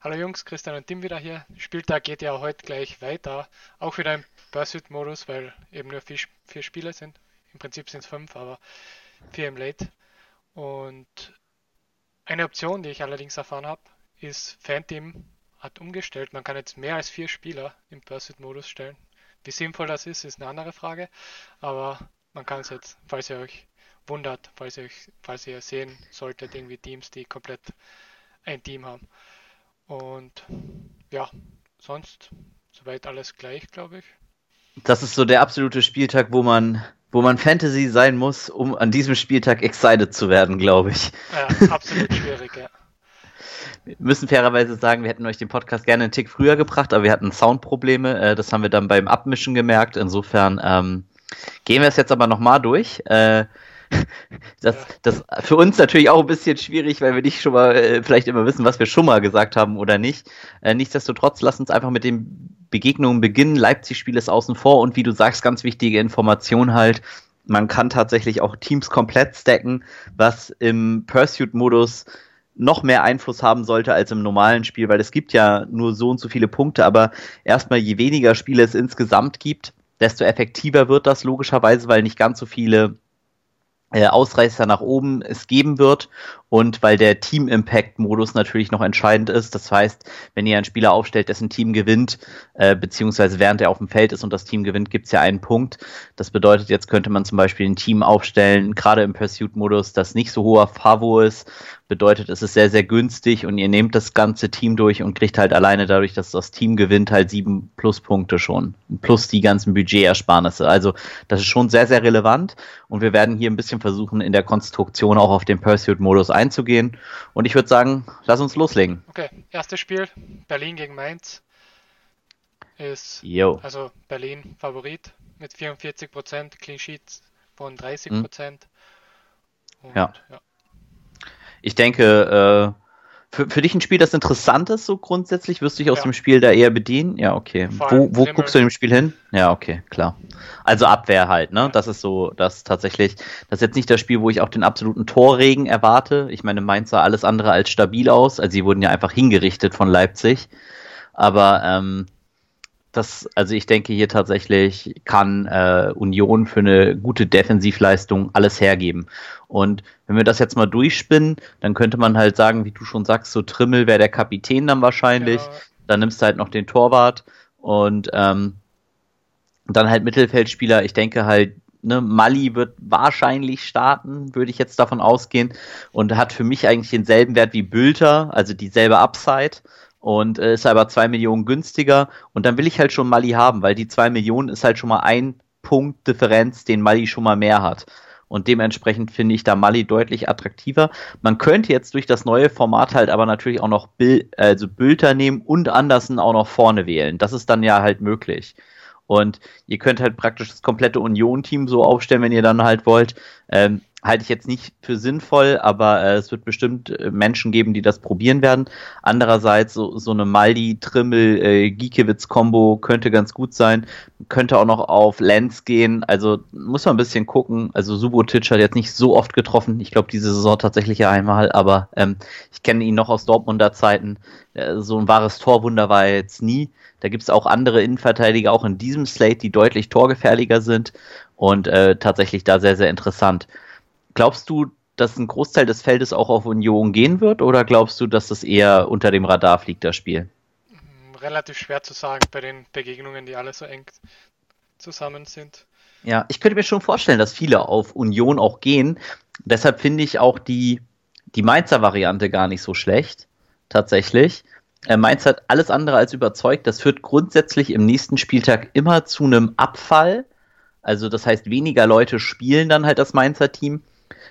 Hallo Jungs, Christian und Tim wieder hier. Spieltag geht ja heute gleich weiter. Auch wieder im Pursuit-Modus, weil eben nur vier, vier Spiele sind. Im Prinzip sind es fünf, aber vier im Late. Und eine Option, die ich allerdings erfahren habe, ist Fanteam hat umgestellt. Man kann jetzt mehr als vier Spieler im Pursuit-Modus stellen. Wie sinnvoll das ist, ist eine andere Frage. Aber man kann es jetzt, falls ihr euch wundert, falls ihr, falls ihr sehen solltet, irgendwie Teams, die komplett ein Team haben. Und ja, sonst soweit alles gleich, glaube ich. Das ist so der absolute Spieltag, wo man, wo man Fantasy sein muss, um an diesem Spieltag excited zu werden, glaube ich. Ja, absolut schwierig, ja. Wir müssen fairerweise sagen, wir hätten euch den Podcast gerne einen Tick früher gebracht, aber wir hatten Soundprobleme. Äh, das haben wir dann beim Abmischen gemerkt. Insofern ähm, gehen wir es jetzt aber nochmal durch. Äh, das, das für uns natürlich auch ein bisschen schwierig, weil wir nicht schon mal äh, vielleicht immer wissen, was wir schon mal gesagt haben oder nicht. Äh, nichtsdestotrotz, lass uns einfach mit den Begegnungen beginnen. Leipzig-Spiel ist außen vor und wie du sagst, ganz wichtige Information halt. Man kann tatsächlich auch Teams komplett stacken, was im Pursuit-Modus noch mehr Einfluss haben sollte als im normalen Spiel, weil es gibt ja nur so und so viele Punkte, aber erstmal je weniger Spiele es insgesamt gibt, desto effektiver wird das logischerweise, weil nicht ganz so viele Ausreißer nach oben es geben wird und weil der Team-Impact-Modus natürlich noch entscheidend ist. Das heißt, wenn ihr einen Spieler aufstellt, dessen Team gewinnt, äh, beziehungsweise während er auf dem Feld ist und das Team gewinnt, gibt es ja einen Punkt. Das bedeutet, jetzt könnte man zum Beispiel ein Team aufstellen, gerade im Pursuit-Modus, das nicht so hoher Favo ist bedeutet, es ist sehr, sehr günstig und ihr nehmt das ganze Team durch und kriegt halt alleine dadurch, dass das Team gewinnt, halt sieben Pluspunkte schon. Plus die ganzen Budgetersparnisse. Also das ist schon sehr, sehr relevant und wir werden hier ein bisschen versuchen, in der Konstruktion auch auf den Pursuit-Modus einzugehen. Und ich würde sagen, lass uns loslegen. Okay, erstes Spiel, Berlin gegen Mainz. Ist Yo. also Berlin Favorit mit 44%, Clean Sheets von 30%. Hm. Und, ja. ja ich denke, äh, für, für dich ein Spiel, das interessant ist, so grundsätzlich, wirst du dich aus ja. dem Spiel da eher bedienen? Ja, okay. Wo, wo guckst du in dem Spiel hin? Ja, okay, klar. Also Abwehr halt, ne? Das ist so, das tatsächlich, das ist jetzt nicht das Spiel, wo ich auch den absoluten Torregen erwarte. Ich meine, Mainz sah alles andere als stabil aus. Also sie wurden ja einfach hingerichtet von Leipzig. Aber ähm, das, also ich denke hier tatsächlich kann äh, Union für eine gute Defensivleistung alles hergeben. Und wenn wir das jetzt mal durchspinnen, dann könnte man halt sagen, wie du schon sagst, so Trimmel wäre der Kapitän dann wahrscheinlich. Ja. Dann nimmst du halt noch den Torwart und ähm, dann halt Mittelfeldspieler. Ich denke halt, ne, Mali wird wahrscheinlich starten, würde ich jetzt davon ausgehen. Und hat für mich eigentlich denselben Wert wie Bülter, also dieselbe Upside und äh, ist aber zwei Millionen günstiger. Und dann will ich halt schon Mali haben, weil die zwei Millionen ist halt schon mal ein Punkt Differenz, den Mali schon mal mehr hat. Und dementsprechend finde ich da Mali deutlich attraktiver. Man könnte jetzt durch das neue Format halt aber natürlich auch noch Bil also Bülter nehmen und Andersen auch noch vorne wählen. Das ist dann ja halt möglich. Und ihr könnt halt praktisch das komplette Union-Team so aufstellen, wenn ihr dann halt wollt. Ähm, halte ich jetzt nicht für sinnvoll, aber äh, es wird bestimmt äh, Menschen geben, die das probieren werden. Andererseits so, so eine Maldi, Trimmel, äh, Giekewitz-Kombo könnte ganz gut sein. Könnte auch noch auf Lenz gehen. Also muss man ein bisschen gucken. Also Subotic hat jetzt nicht so oft getroffen. Ich glaube, diese Saison tatsächlich einmal, aber ähm, ich kenne ihn noch aus Dortmunder Zeiten. Äh, so ein wahres Torwunder war er jetzt nie. Da gibt es auch andere Innenverteidiger, auch in diesem Slate, die deutlich torgefährlicher sind und äh, tatsächlich da sehr, sehr interessant. Glaubst du, dass ein Großteil des Feldes auch auf Union gehen wird oder glaubst du, dass das eher unter dem Radar fliegt, das Spiel? Relativ schwer zu sagen bei den Begegnungen, die alle so eng zusammen sind. Ja, ich könnte mir schon vorstellen, dass viele auf Union auch gehen. Deshalb finde ich auch die, die Mainzer Variante gar nicht so schlecht. Tatsächlich. Äh, Mainz hat alles andere als überzeugt. Das führt grundsätzlich im nächsten Spieltag immer zu einem Abfall. Also das heißt, weniger Leute spielen dann halt das Mainzer Team.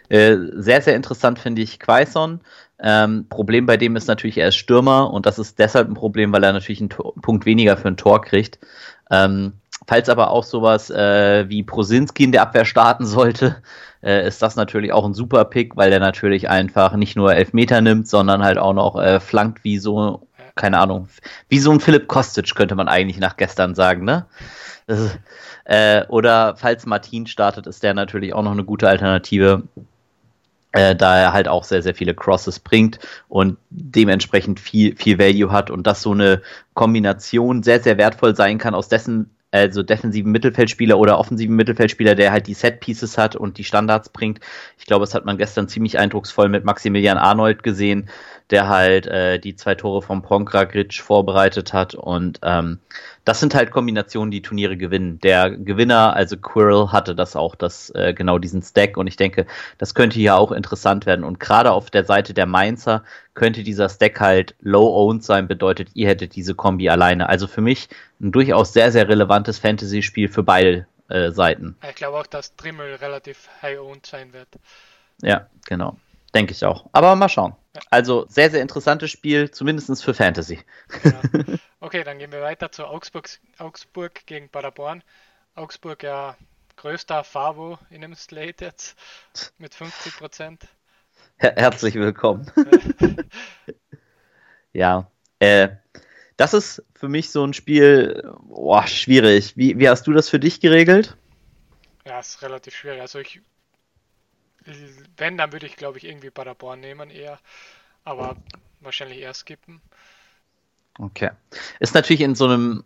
Äh, sehr, sehr interessant finde ich Quaison. Ähm, Problem bei dem ist natürlich, er ist Stürmer und das ist deshalb ein Problem, weil er natürlich einen Tor Punkt weniger für ein Tor kriegt. Ähm, falls aber auch sowas äh, wie Prosinski in der Abwehr starten sollte, äh, ist das natürlich auch ein super Pick, weil er natürlich einfach nicht nur Elfmeter nimmt, sondern halt auch noch äh, flankt wie so, keine Ahnung, wie so ein Philipp Kostic könnte man eigentlich nach gestern sagen, ne? Ist, äh, oder falls Martin startet, ist der natürlich auch noch eine gute Alternative. äh, da er halt auch sehr, sehr viele Crosses bringt und dementsprechend viel, viel Value hat und dass so eine Kombination sehr, sehr wertvoll sein kann, aus dessen also defensiven Mittelfeldspieler oder offensiven Mittelfeldspieler, der halt die Set Pieces hat und die Standards bringt. Ich glaube, das hat man gestern ziemlich eindrucksvoll mit Maximilian Arnold gesehen, der halt äh, die zwei Tore vom Pongragic vorbereitet hat. Und ähm, das sind halt Kombinationen, die Turniere gewinnen. Der Gewinner, also Quirrell, hatte das auch, das, äh, genau diesen Stack. Und ich denke, das könnte hier auch interessant werden. Und gerade auf der Seite der Mainzer könnte dieser Stack halt low-owned sein, bedeutet, ihr hättet diese Kombi alleine. Also für mich ein durchaus sehr, sehr relevantes Fantasy-Spiel für beide äh, Seiten. Ich glaube auch, dass Trimmel relativ high-owned sein wird. Ja, genau. Denke ich auch. Aber mal schauen. Also sehr, sehr interessantes Spiel, zumindest für Fantasy. Genau. Okay, dann gehen wir weiter zu Augsburg, Augsburg gegen Paderborn. Augsburg ja größter Favo in dem Slate jetzt mit 50 Prozent. Her herzlich willkommen. ja, äh, das ist für mich so ein Spiel, boah, schwierig. Wie, wie hast du das für dich geregelt? Ja, ist relativ schwierig. Also ich wenn, dann würde ich glaube ich irgendwie Paderborn nehmen eher, aber wahrscheinlich eher skippen. Okay. Ist natürlich in so einem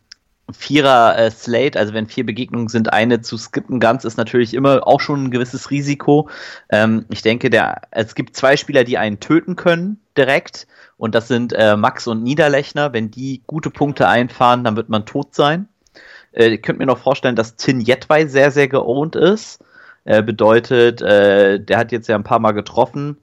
Vierer äh, also wenn vier Begegnungen sind, eine zu skippen ganz, ist natürlich immer auch schon ein gewisses Risiko. Ähm, ich denke, der, es gibt zwei Spieler, die einen töten können direkt und das sind äh, Max und Niederlechner. Wenn die gute Punkte einfahren, dann wird man tot sein. Äh, ich könnte mir noch vorstellen, dass Tin Jetwei sehr, sehr geowned ist. Äh, bedeutet, äh, der hat jetzt ja ein paar Mal getroffen.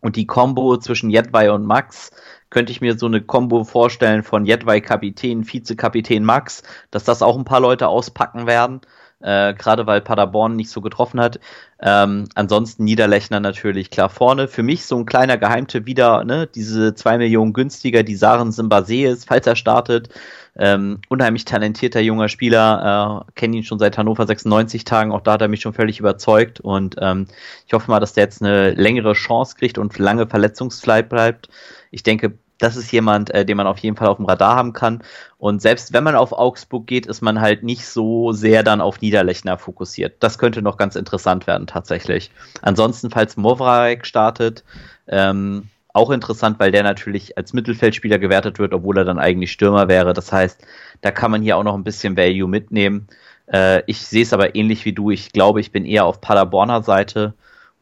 Und die Combo zwischen Jedwai und Max könnte ich mir so eine Combo vorstellen von Jedwai Kapitän, Vizekapitän Max, dass das auch ein paar Leute auspacken werden äh, gerade weil Paderborn nicht so getroffen hat. Ähm, ansonsten Niederlechner natürlich klar vorne. Für mich so ein kleiner Geheimtipp wieder, ne, diese zwei Millionen günstiger, die Saren Simbasees, falls er startet. Ähm, unheimlich talentierter junger Spieler, äh, kenne ihn schon seit Hannover 96 Tagen, auch da hat er mich schon völlig überzeugt und ähm, ich hoffe mal, dass der jetzt eine längere Chance kriegt und lange verletzungsfrei bleibt. Ich denke, das ist jemand, äh, den man auf jeden Fall auf dem Radar haben kann. Und selbst wenn man auf Augsburg geht, ist man halt nicht so sehr dann auf Niederlechner fokussiert. Das könnte noch ganz interessant werden tatsächlich. Ansonsten, falls Movrarek startet, ähm, auch interessant, weil der natürlich als Mittelfeldspieler gewertet wird, obwohl er dann eigentlich Stürmer wäre. Das heißt, da kann man hier auch noch ein bisschen Value mitnehmen. Äh, ich sehe es aber ähnlich wie du. Ich glaube, ich bin eher auf Paderborner Seite.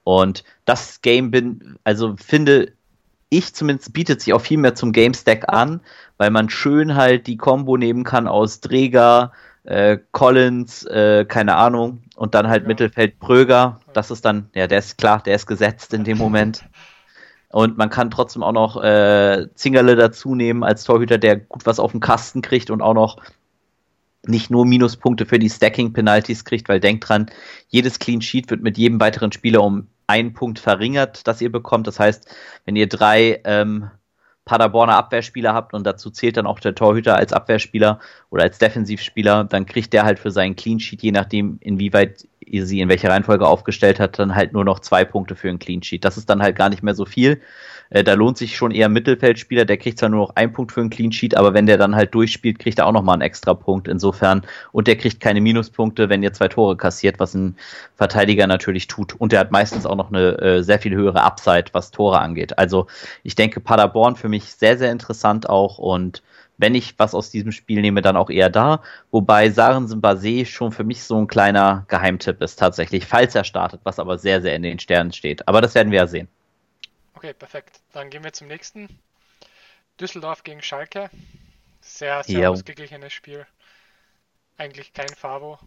Und das Game bin, also finde, ich zumindest bietet sich auch viel mehr zum Game Stack an, weil man schön halt die Combo nehmen kann aus Träger, äh, Collins, äh, keine Ahnung, und dann halt ja. Mittelfeld Pröger. Das ist dann, ja, der ist klar, der ist gesetzt in dem Moment. Und man kann trotzdem auch noch äh, Zingerle dazu nehmen als Torhüter, der gut was auf den Kasten kriegt und auch noch nicht nur Minuspunkte für die Stacking-Penalties kriegt, weil denkt dran, jedes Clean Sheet wird mit jedem weiteren Spieler um einen Punkt verringert, das ihr bekommt. Das heißt, wenn ihr drei ähm, Paderborner Abwehrspieler habt und dazu zählt dann auch der Torhüter als Abwehrspieler oder als Defensivspieler, dann kriegt der halt für seinen Clean Sheet, je nachdem, inwieweit sie in welcher Reihenfolge aufgestellt hat, dann halt nur noch zwei Punkte für einen Clean Sheet. Das ist dann halt gar nicht mehr so viel. Äh, da lohnt sich schon eher Mittelfeldspieler, der kriegt zwar nur noch einen Punkt für einen Clean Sheet, aber wenn der dann halt durchspielt, kriegt er auch nochmal einen extra Punkt insofern. Und der kriegt keine Minuspunkte, wenn ihr zwei Tore kassiert, was ein Verteidiger natürlich tut. Und der hat meistens auch noch eine äh, sehr viel höhere Upside, was Tore angeht. Also ich denke, Paderborn für mich sehr, sehr interessant auch und wenn ich was aus diesem Spiel nehme, dann auch eher da. Wobei Saren Basé schon für mich so ein kleiner Geheimtipp ist tatsächlich, falls er startet, was aber sehr, sehr in den Sternen steht. Aber das werden wir ja sehen. Okay, perfekt. Dann gehen wir zum nächsten. Düsseldorf gegen Schalke. Sehr, sehr jo. ausgeglichenes Spiel. Eigentlich kein Favo.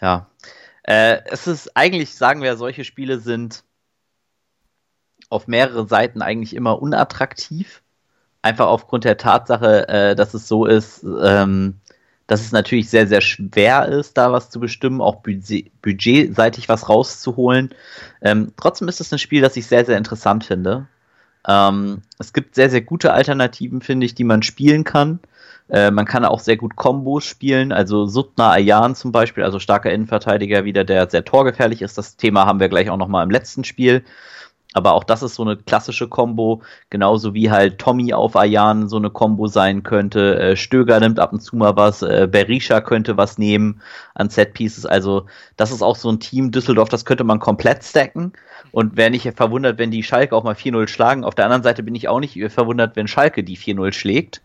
Ja. Äh, es ist eigentlich, sagen wir, solche Spiele sind auf mehrere Seiten eigentlich immer unattraktiv. Einfach aufgrund der Tatsache, äh, dass es so ist, ähm, dass es natürlich sehr, sehr schwer ist, da was zu bestimmen, auch budget, budgetseitig was rauszuholen. Ähm, trotzdem ist es ein Spiel, das ich sehr, sehr interessant finde. Ähm, es gibt sehr, sehr gute Alternativen, finde ich, die man spielen kann. Äh, man kann auch sehr gut Kombos spielen, also Sutna Ayan zum Beispiel, also starker Innenverteidiger wieder, der sehr torgefährlich ist. Das Thema haben wir gleich auch nochmal im letzten Spiel. Aber auch das ist so eine klassische Combo, genauso wie halt Tommy auf Ayan so eine Combo sein könnte. Äh, Stöger nimmt ab und zu mal was, äh, Berisha könnte was nehmen an Set Pieces. Also das ist auch so ein Team Düsseldorf, das könnte man komplett stacken. Und wäre nicht verwundert, wenn die Schalke auch mal 4-0 schlagen. Auf der anderen Seite bin ich auch nicht verwundert, wenn Schalke die 4-0 schlägt.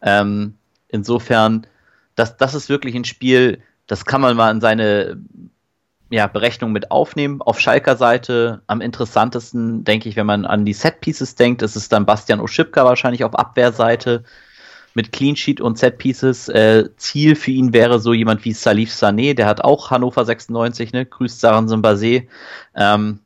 Ähm, insofern, das, das ist wirklich ein Spiel, das kann man mal in seine ja, Berechnung mit aufnehmen. Auf Schalker Seite am interessantesten, denke ich, wenn man an die Set Pieces denkt, ist es dann Bastian Oschipka wahrscheinlich auf Abwehrseite mit Clean Sheet und Set Pieces. Äh, Ziel für ihn wäre so jemand wie Salif Sané, der hat auch Hannover 96, ne? Grüßt Saran Simbase. Ähm,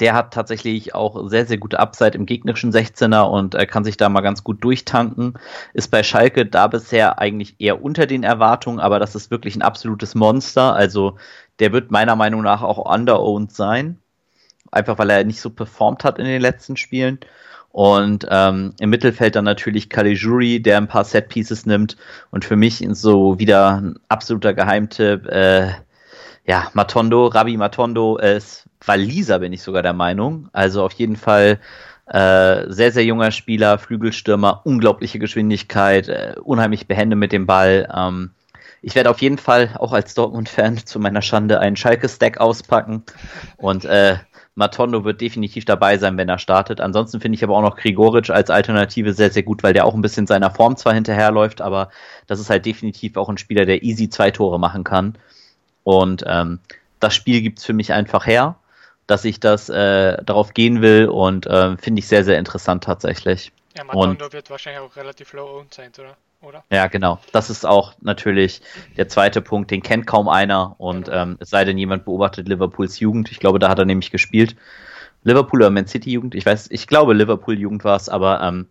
der hat tatsächlich auch sehr, sehr gute Upside im gegnerischen 16er und äh, kann sich da mal ganz gut durchtanken. Ist bei Schalke da bisher eigentlich eher unter den Erwartungen, aber das ist wirklich ein absolutes Monster. Also der wird meiner Meinung nach auch underowned sein. Einfach weil er nicht so performt hat in den letzten Spielen. Und ähm, im Mittelfeld dann natürlich Caligiuri, der ein paar Set Pieces nimmt. Und für mich so wieder ein absoluter Geheimtipp. Äh, ja, Matondo, Rabi Matondo ist Waliser, bin ich sogar der Meinung. Also auf jeden Fall äh, sehr, sehr junger Spieler, Flügelstürmer, unglaubliche Geschwindigkeit, äh, unheimlich behende mit dem Ball. Ähm, ich werde auf jeden Fall auch als Dortmund-Fan zu meiner Schande einen Schalke-Stack auspacken und äh, Matondo wird definitiv dabei sein, wenn er startet. Ansonsten finde ich aber auch noch Grigoric als Alternative sehr, sehr gut, weil der auch ein bisschen seiner Form zwar hinterherläuft, aber das ist halt definitiv auch ein Spieler, der easy zwei Tore machen kann. Und ähm, das Spiel gibt es für mich einfach her, dass ich das äh, darauf gehen will und äh, finde ich sehr, sehr interessant tatsächlich. Ja, Matondo wird wahrscheinlich auch relativ low owned sein, oder? oder? Ja, genau. Das ist auch natürlich der zweite Punkt, den kennt kaum einer und genau. ähm, es sei denn, jemand beobachtet Liverpools Jugend. Ich glaube, da hat er nämlich gespielt. Liverpool oder Man City Jugend, ich weiß, ich glaube Liverpool Jugend war es, aber ähm,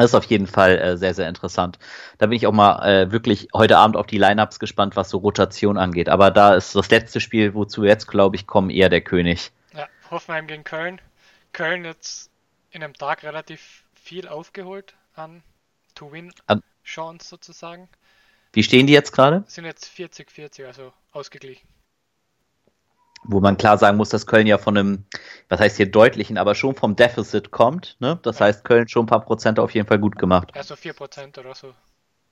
das ist auf jeden Fall äh, sehr, sehr interessant. Da bin ich auch mal äh, wirklich heute Abend auf die Lineups gespannt, was so Rotation angeht. Aber da ist das letzte Spiel, wozu jetzt, glaube ich, kommen, eher der König. Ja, Hoffenheim gegen Köln. Köln jetzt in einem Tag relativ viel aufgeholt an To-Win-Chance sozusagen. Wie stehen die jetzt gerade? Sind jetzt 40-40, also ausgeglichen wo man klar sagen muss, dass Köln ja von einem, was heißt hier deutlichen, aber schon vom Deficit kommt. Ne? Das ja. heißt, Köln schon ein paar Prozent auf jeden Fall gut gemacht. Ja, so 4 Prozent oder so.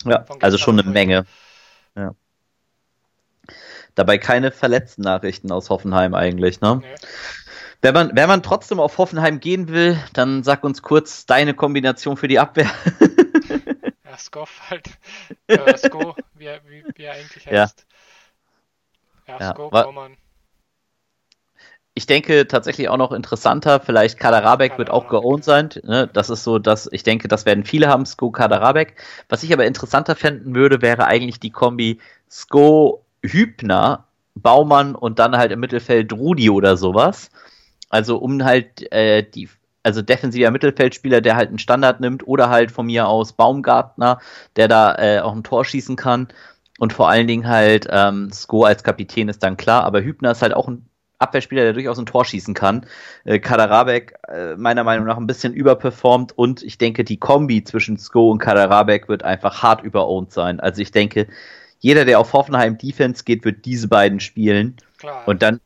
Ja, also schon eine Menge. Ja. Dabei keine verletzten Nachrichten aus Hoffenheim eigentlich, ne? Nee. Wenn man, wenn man trotzdem auf Hoffenheim gehen will, dann sag uns kurz deine Kombination für die Abwehr. ja, Skoff halt. Äh, Sko, wie, wie, wie er eigentlich heißt. Ja, ja Sko, Baumann ich denke tatsächlich auch noch interessanter, vielleicht Kaderabek wird auch geowned sein. Ne? Das ist so, dass ich denke, das werden viele haben, Sko Kaderabek. Was ich aber interessanter fänden würde, wäre eigentlich die Kombi Sko Hübner, Baumann und dann halt im Mittelfeld Rudi oder sowas. Also um halt äh, die also defensiver Mittelfeldspieler, der halt einen Standard nimmt, oder halt von mir aus Baumgartner, der da äh, auch ein Tor schießen kann. Und vor allen Dingen halt ähm, Sko als Kapitän ist dann klar, aber Hübner ist halt auch ein Abwehrspieler, der durchaus ein Tor schießen kann. Äh, Kaderabek äh, meiner Meinung nach ein bisschen überperformt und ich denke, die Kombi zwischen Sko und Kaderabek wird einfach hart überowned sein. Also ich denke, jeder, der auf Hoffenheim Defense geht, wird diese beiden spielen. Klar. Und dann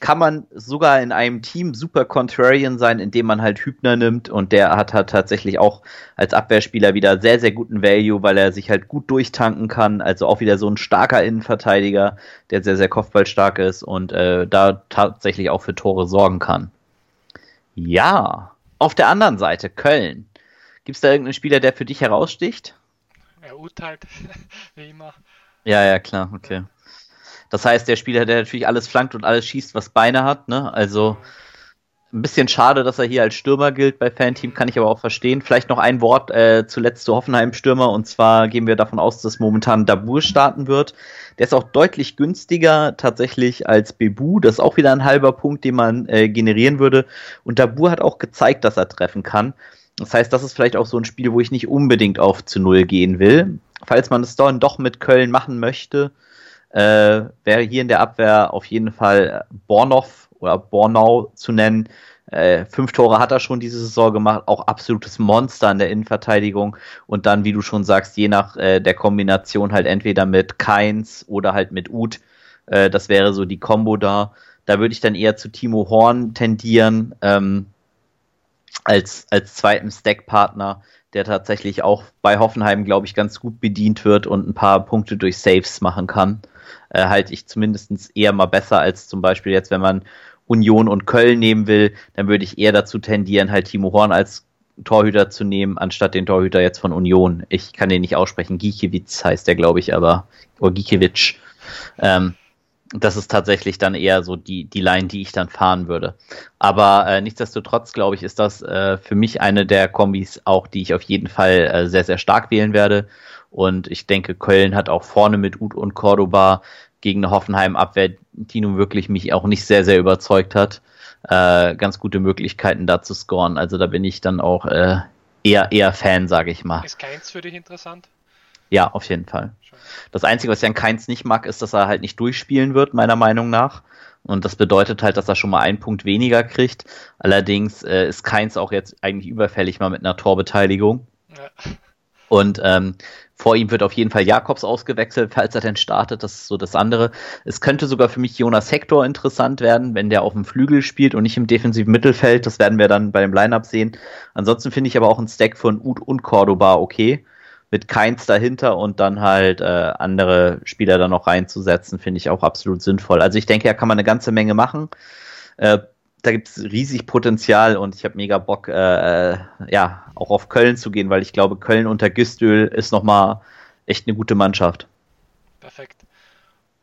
kann man sogar in einem Team super contrarian sein, indem man halt Hübner nimmt und der hat halt tatsächlich auch als Abwehrspieler wieder sehr, sehr guten Value, weil er sich halt gut durchtanken kann. Also auch wieder so ein starker Innenverteidiger, der sehr, sehr kopfballstark ist und äh, da tatsächlich auch für Tore sorgen kann. Ja, auf der anderen Seite, Köln. Gibt es da irgendeinen Spieler, der für dich heraussticht? Er urteilt, wie immer. Ja, ja, klar, okay. Das heißt, der Spieler, der natürlich alles flankt und alles schießt, was Beine hat, ne? Also ein bisschen schade, dass er hier als Stürmer gilt bei Fanteam, kann ich aber auch verstehen. Vielleicht noch ein Wort äh, zuletzt zu Hoffenheim Stürmer und zwar gehen wir davon aus, dass momentan Dabur starten wird. Der ist auch deutlich günstiger tatsächlich als Bebu. Das ist auch wieder ein halber Punkt, den man äh, generieren würde. Und Dabur hat auch gezeigt, dass er treffen kann. Das heißt, das ist vielleicht auch so ein Spiel, wo ich nicht unbedingt auf zu Null gehen will. Falls man es dann doch mit Köln machen möchte, äh, wäre hier in der Abwehr auf jeden Fall Bornow oder Bornau zu nennen. Äh, fünf Tore hat er schon diese Saison gemacht, auch absolutes Monster in der Innenverteidigung. Und dann, wie du schon sagst, je nach äh, der Kombination halt entweder mit Keins oder halt mit Uth. Äh, das wäre so die Combo da. Da würde ich dann eher zu Timo Horn tendieren, ähm, als, als zweiten Stack-Partner, der tatsächlich auch bei Hoffenheim, glaube ich, ganz gut bedient wird und ein paar Punkte durch Saves machen kann. Äh, halte ich zumindest eher mal besser als zum Beispiel jetzt, wenn man Union und Köln nehmen will, dann würde ich eher dazu tendieren, halt Timo Horn als Torhüter zu nehmen, anstatt den Torhüter jetzt von Union. Ich kann den nicht aussprechen. Gikiewicz heißt der, glaube ich, aber, oder Gikiewicz. Ähm, das ist tatsächlich dann eher so die, die Line, die ich dann fahren würde. Aber äh, nichtsdestotrotz, glaube ich, ist das äh, für mich eine der Kombis auch, die ich auf jeden Fall äh, sehr, sehr stark wählen werde. Und ich denke, Köln hat auch vorne mit Ut und Cordoba gegen eine Hoffenheim-Abwehr, die nun wirklich mich auch nicht sehr, sehr überzeugt hat, äh, ganz gute Möglichkeiten da zu scoren. Also da bin ich dann auch äh, eher, eher Fan, sage ich mal. Ist keins für dich interessant? Ja, auf jeden Fall. Das Einzige, was Jan Keins nicht mag, ist, dass er halt nicht durchspielen wird, meiner Meinung nach. Und das bedeutet halt, dass er schon mal einen Punkt weniger kriegt. Allerdings äh, ist Keins auch jetzt eigentlich überfällig mal mit einer Torbeteiligung. Ja. Und ähm, vor ihm wird auf jeden Fall Jakobs ausgewechselt, falls er denn startet. Das ist so das andere. Es könnte sogar für mich Jonas Hector interessant werden, wenn der auf dem Flügel spielt und nicht im defensiven Mittelfeld. Das werden wir dann bei dem Lineup sehen. Ansonsten finde ich aber auch einen Stack von Ud und Cordoba okay mit Keins dahinter und dann halt äh, andere Spieler da noch reinzusetzen, finde ich auch absolut sinnvoll. Also ich denke, da kann man eine ganze Menge machen. Äh, da gibt es riesig Potenzial und ich habe mega Bock, äh, äh, ja, auch auf Köln zu gehen, weil ich glaube, Köln unter Gistül ist nochmal echt eine gute Mannschaft. Perfekt.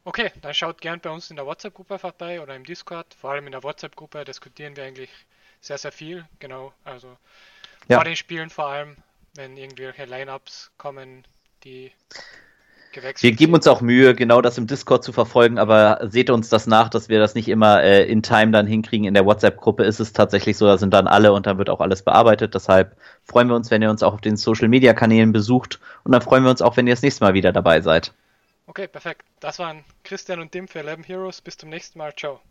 Okay, dann schaut gern bei uns in der WhatsApp-Gruppe vorbei oder im Discord. Vor allem in der WhatsApp-Gruppe diskutieren wir eigentlich sehr, sehr viel. Genau, also ja. vor den Spielen vor allem wenn irgendwelche Lineups kommen, die gewechselt Wir geben uns auch Mühe, genau das im Discord zu verfolgen, aber seht uns das nach, dass wir das nicht immer äh, in Time dann hinkriegen. In der WhatsApp-Gruppe ist es tatsächlich so, da sind dann alle und dann wird auch alles bearbeitet. Deshalb freuen wir uns, wenn ihr uns auch auf den Social-Media-Kanälen besucht und dann freuen wir uns auch, wenn ihr das nächste Mal wieder dabei seid. Okay, perfekt. Das waren Christian und Tim für 11 Heroes. Bis zum nächsten Mal. Ciao.